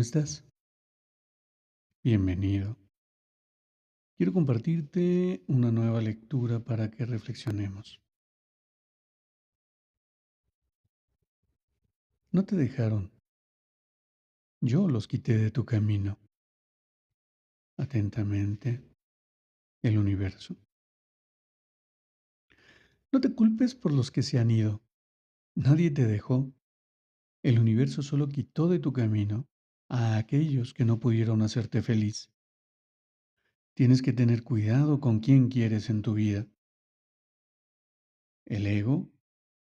¿Cómo estás? Bienvenido. Quiero compartirte una nueva lectura para que reflexionemos. No te dejaron. Yo los quité de tu camino. Atentamente, el universo. No te culpes por los que se han ido. Nadie te dejó. El universo solo quitó de tu camino a aquellos que no pudieron hacerte feliz. Tienes que tener cuidado con quién quieres en tu vida. El ego,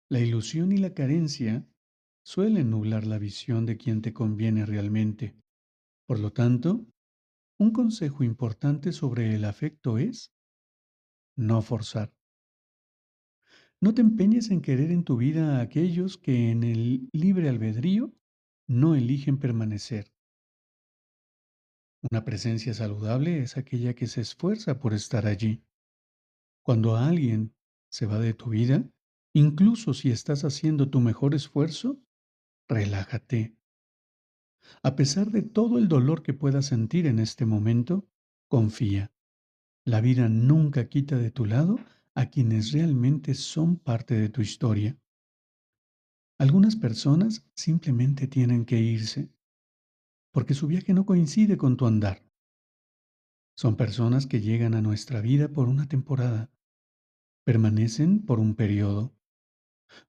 la ilusión y la carencia suelen nublar la visión de quien te conviene realmente. Por lo tanto, un consejo importante sobre el afecto es no forzar. No te empeñes en querer en tu vida a aquellos que en el libre albedrío no eligen permanecer. Una presencia saludable es aquella que se esfuerza por estar allí. Cuando alguien se va de tu vida, incluso si estás haciendo tu mejor esfuerzo, relájate. A pesar de todo el dolor que puedas sentir en este momento, confía. La vida nunca quita de tu lado a quienes realmente son parte de tu historia. Algunas personas simplemente tienen que irse, porque su viaje no coincide con tu andar. Son personas que llegan a nuestra vida por una temporada, permanecen por un periodo.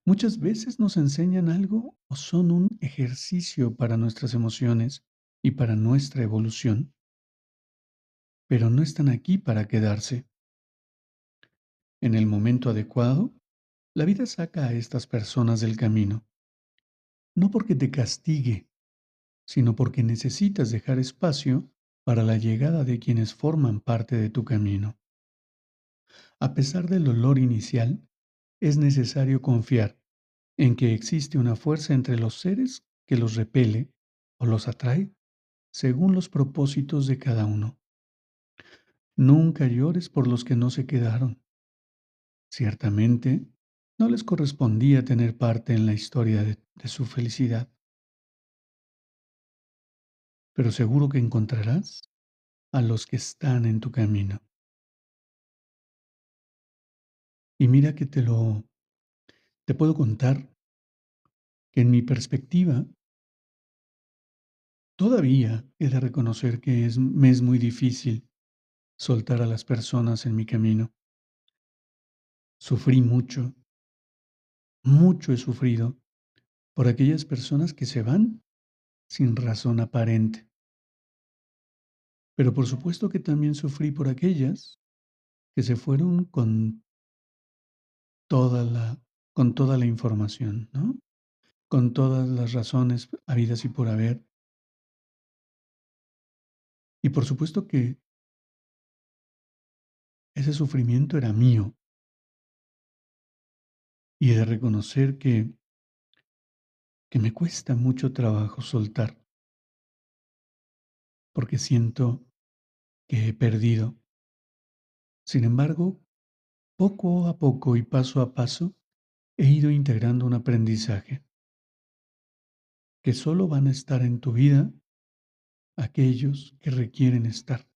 Muchas veces nos enseñan algo o son un ejercicio para nuestras emociones y para nuestra evolución, pero no están aquí para quedarse. En el momento adecuado, la vida saca a estas personas del camino. No porque te castigue, sino porque necesitas dejar espacio para la llegada de quienes forman parte de tu camino. A pesar del dolor inicial, es necesario confiar en que existe una fuerza entre los seres que los repele o los atrae según los propósitos de cada uno. Nunca llores por los que no se quedaron. Ciertamente, no les correspondía tener parte en la historia de, su felicidad. Pero seguro que encontrarás a los que están en tu camino. Y mira que te lo, te puedo contar que en mi perspectiva, todavía he de reconocer que es, me es muy difícil soltar a las personas en mi camino. Sufrí mucho, mucho he sufrido por aquellas personas que se van sin razón aparente. Pero por supuesto que también sufrí por aquellas que se fueron con toda la, con toda la información, ¿no? Con todas las razones habidas y por haber. Y por supuesto que ese sufrimiento era mío, y de reconocer que, que me cuesta mucho trabajo soltar, porque siento que he perdido. Sin embargo, poco a poco y paso a paso, he ido integrando un aprendizaje, que solo van a estar en tu vida aquellos que requieren estar,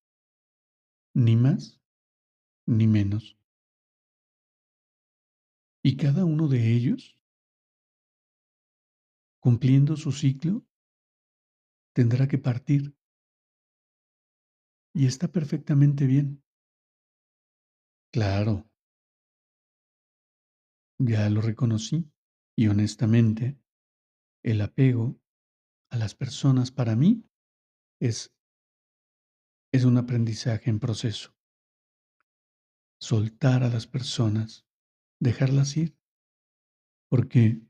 ni más ni menos. Y cada uno de ellos, cumpliendo su ciclo, tendrá que partir. Y está perfectamente bien. Claro, ya lo reconocí y honestamente, el apego a las personas para mí es, es un aprendizaje en proceso. Soltar a las personas, dejarlas ir, porque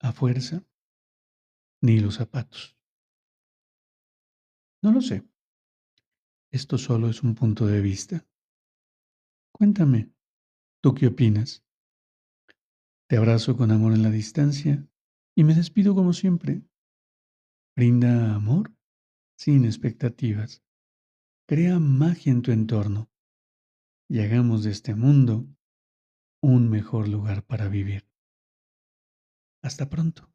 a fuerza ni los zapatos. No lo sé. Esto solo es un punto de vista. Cuéntame, ¿tú qué opinas? Te abrazo con amor en la distancia y me despido como siempre. Brinda amor sin expectativas. Crea magia en tu entorno y hagamos de este mundo un mejor lugar para vivir. Hasta pronto.